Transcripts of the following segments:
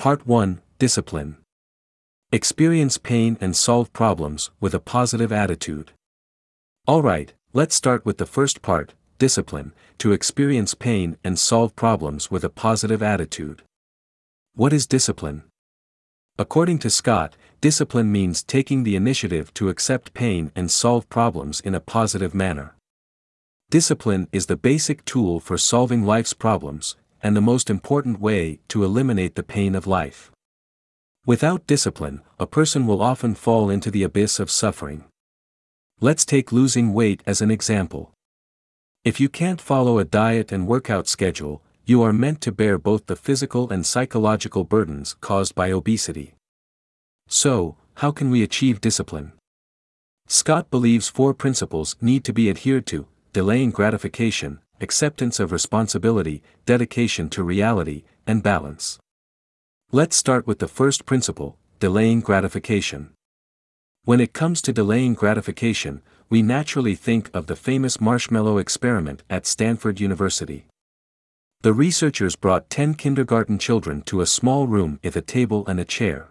Part 1 Discipline. Experience pain and solve problems with a positive attitude. Alright, let's start with the first part discipline, to experience pain and solve problems with a positive attitude. What is discipline? According to Scott, discipline means taking the initiative to accept pain and solve problems in a positive manner. Discipline is the basic tool for solving life's problems, and the most important way to eliminate the pain of life. Without discipline, a person will often fall into the abyss of suffering. Let's take losing weight as an example. If you can't follow a diet and workout schedule, you are meant to bear both the physical and psychological burdens caused by obesity. So, how can we achieve discipline? Scott believes four principles need to be adhered to delaying gratification, acceptance of responsibility, dedication to reality, and balance. Let's start with the first principle delaying gratification. When it comes to delaying gratification, we naturally think of the famous marshmallow experiment at Stanford University. The researchers brought 10 kindergarten children to a small room with a table and a chair.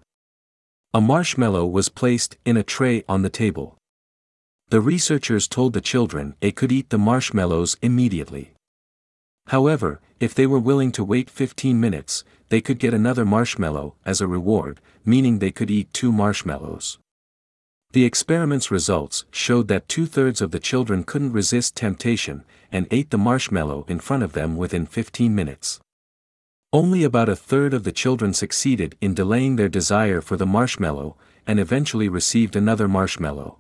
A marshmallow was placed in a tray on the table. The researchers told the children they could eat the marshmallows immediately. However, if they were willing to wait 15 minutes, they could get another marshmallow as a reward, meaning they could eat two marshmallows. The experiment's results showed that two thirds of the children couldn't resist temptation and ate the marshmallow in front of them within 15 minutes. Only about a third of the children succeeded in delaying their desire for the marshmallow and eventually received another marshmallow.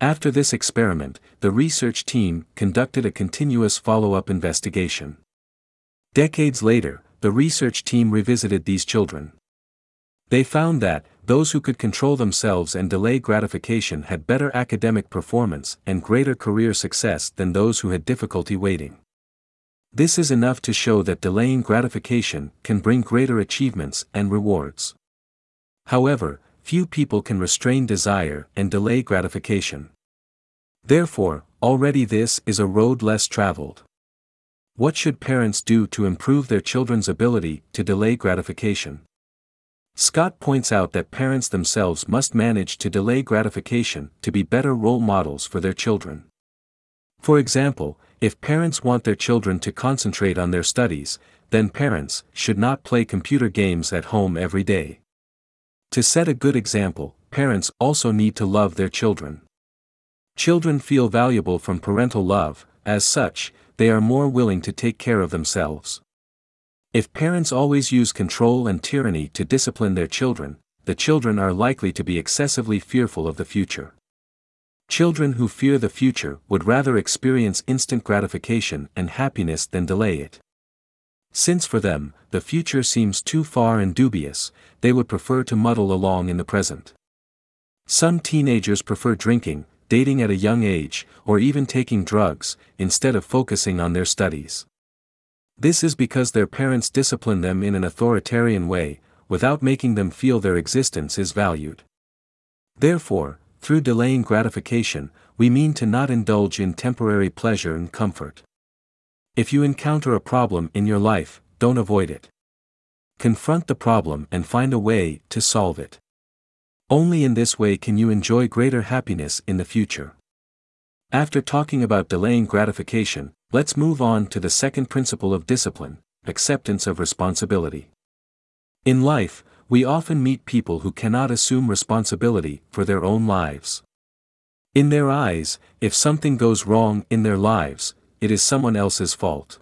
After this experiment, the research team conducted a continuous follow up investigation. Decades later, the research team revisited these children. They found that, those who could control themselves and delay gratification had better academic performance and greater career success than those who had difficulty waiting. This is enough to show that delaying gratification can bring greater achievements and rewards. However, few people can restrain desire and delay gratification. Therefore, already this is a road less traveled. What should parents do to improve their children's ability to delay gratification? Scott points out that parents themselves must manage to delay gratification to be better role models for their children. For example, if parents want their children to concentrate on their studies, then parents should not play computer games at home every day. To set a good example, parents also need to love their children. Children feel valuable from parental love, as such, they are more willing to take care of themselves. If parents always use control and tyranny to discipline their children, the children are likely to be excessively fearful of the future. Children who fear the future would rather experience instant gratification and happiness than delay it. Since for them, the future seems too far and dubious, they would prefer to muddle along in the present. Some teenagers prefer drinking, dating at a young age, or even taking drugs, instead of focusing on their studies. This is because their parents discipline them in an authoritarian way, without making them feel their existence is valued. Therefore, through delaying gratification, we mean to not indulge in temporary pleasure and comfort. If you encounter a problem in your life, don't avoid it. Confront the problem and find a way to solve it. Only in this way can you enjoy greater happiness in the future. After talking about delaying gratification, Let's move on to the second principle of discipline acceptance of responsibility. In life, we often meet people who cannot assume responsibility for their own lives. In their eyes, if something goes wrong in their lives, it is someone else's fault.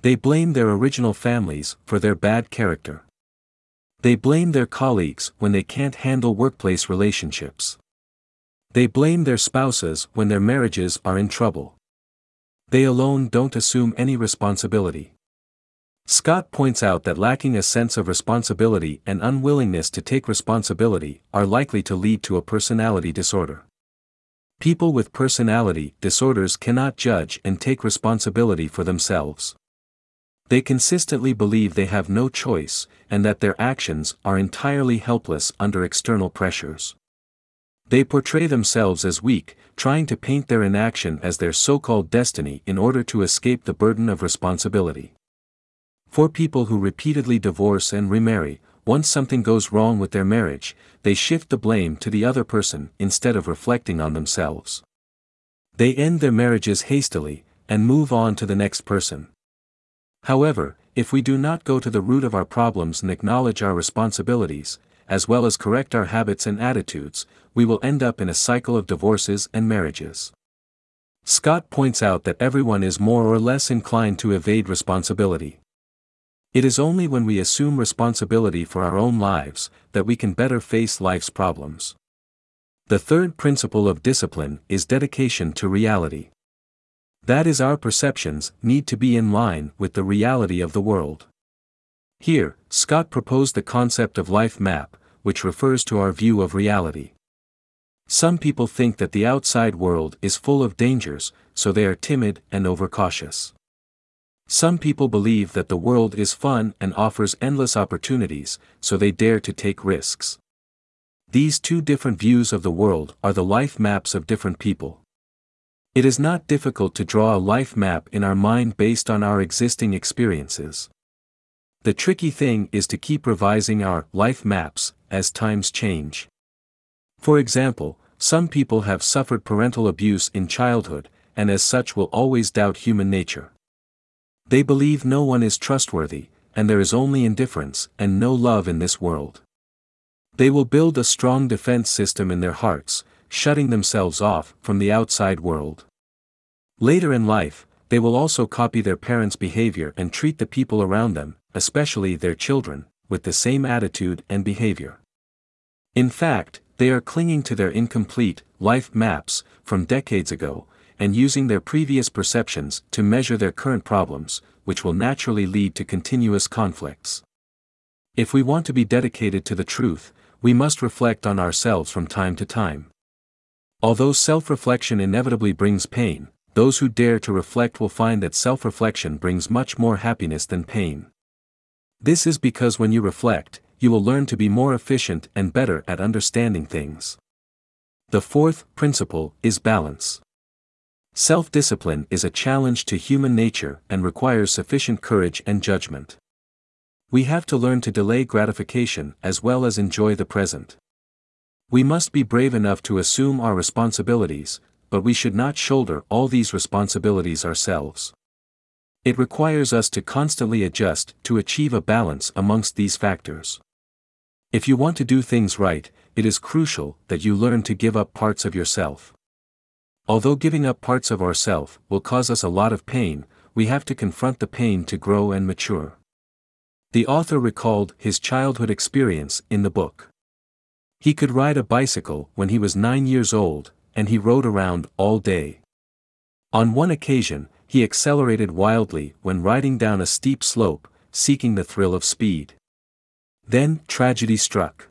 They blame their original families for their bad character. They blame their colleagues when they can't handle workplace relationships. They blame their spouses when their marriages are in trouble. They alone don't assume any responsibility. Scott points out that lacking a sense of responsibility and unwillingness to take responsibility are likely to lead to a personality disorder. People with personality disorders cannot judge and take responsibility for themselves. They consistently believe they have no choice, and that their actions are entirely helpless under external pressures. They portray themselves as weak, trying to paint their inaction as their so called destiny in order to escape the burden of responsibility. For people who repeatedly divorce and remarry, once something goes wrong with their marriage, they shift the blame to the other person instead of reflecting on themselves. They end their marriages hastily, and move on to the next person. However, if we do not go to the root of our problems and acknowledge our responsibilities, as well as correct our habits and attitudes, we will end up in a cycle of divorces and marriages. Scott points out that everyone is more or less inclined to evade responsibility. It is only when we assume responsibility for our own lives that we can better face life's problems. The third principle of discipline is dedication to reality. That is, our perceptions need to be in line with the reality of the world. Here, Scott proposed the concept of life map, which refers to our view of reality. Some people think that the outside world is full of dangers, so they are timid and overcautious. Some people believe that the world is fun and offers endless opportunities, so they dare to take risks. These two different views of the world are the life maps of different people. It is not difficult to draw a life map in our mind based on our existing experiences. The tricky thing is to keep revising our life maps as times change. For example, some people have suffered parental abuse in childhood, and as such will always doubt human nature. They believe no one is trustworthy, and there is only indifference and no love in this world. They will build a strong defense system in their hearts, shutting themselves off from the outside world. Later in life, they will also copy their parents' behavior and treat the people around them, especially their children, with the same attitude and behavior. In fact, they are clinging to their incomplete life maps from decades ago, and using their previous perceptions to measure their current problems, which will naturally lead to continuous conflicts. If we want to be dedicated to the truth, we must reflect on ourselves from time to time. Although self reflection inevitably brings pain, those who dare to reflect will find that self reflection brings much more happiness than pain. This is because when you reflect, you will learn to be more efficient and better at understanding things. The fourth principle is balance. Self discipline is a challenge to human nature and requires sufficient courage and judgment. We have to learn to delay gratification as well as enjoy the present. We must be brave enough to assume our responsibilities, but we should not shoulder all these responsibilities ourselves. It requires us to constantly adjust to achieve a balance amongst these factors. If you want to do things right, it is crucial that you learn to give up parts of yourself. Although giving up parts of ourself will cause us a lot of pain, we have to confront the pain to grow and mature. The author recalled his childhood experience in the book. He could ride a bicycle when he was nine years old, and he rode around all day. On one occasion, he accelerated wildly when riding down a steep slope, seeking the thrill of speed. Then, tragedy struck.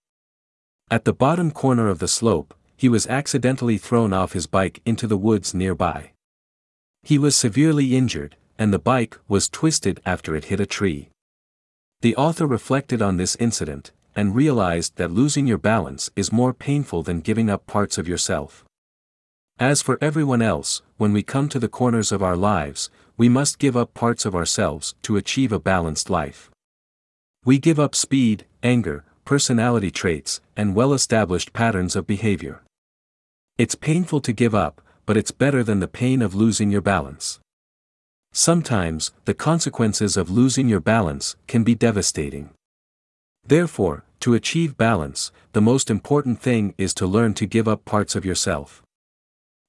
At the bottom corner of the slope, he was accidentally thrown off his bike into the woods nearby. He was severely injured, and the bike was twisted after it hit a tree. The author reflected on this incident, and realized that losing your balance is more painful than giving up parts of yourself. As for everyone else, when we come to the corners of our lives, we must give up parts of ourselves to achieve a balanced life. We give up speed, anger, personality traits, and well established patterns of behavior. It's painful to give up, but it's better than the pain of losing your balance. Sometimes, the consequences of losing your balance can be devastating. Therefore, to achieve balance, the most important thing is to learn to give up parts of yourself.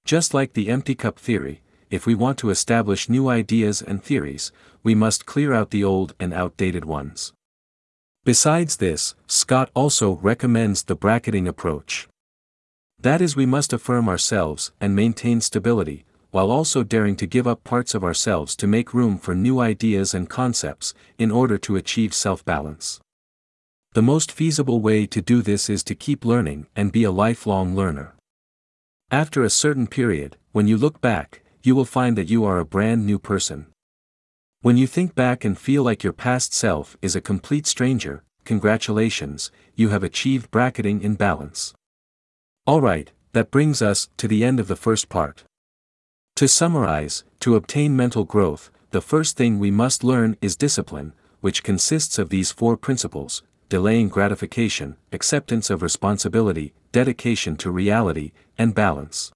Just like the empty cup theory, if we want to establish new ideas and theories, we must clear out the old and outdated ones. Besides this, Scott also recommends the bracketing approach. That is, we must affirm ourselves and maintain stability, while also daring to give up parts of ourselves to make room for new ideas and concepts, in order to achieve self balance. The most feasible way to do this is to keep learning and be a lifelong learner. After a certain period, when you look back, you will find that you are a brand new person. When you think back and feel like your past self is a complete stranger, congratulations, you have achieved bracketing in balance. Alright, that brings us to the end of the first part. To summarize, to obtain mental growth, the first thing we must learn is discipline, which consists of these four principles delaying gratification, acceptance of responsibility, dedication to reality, and balance.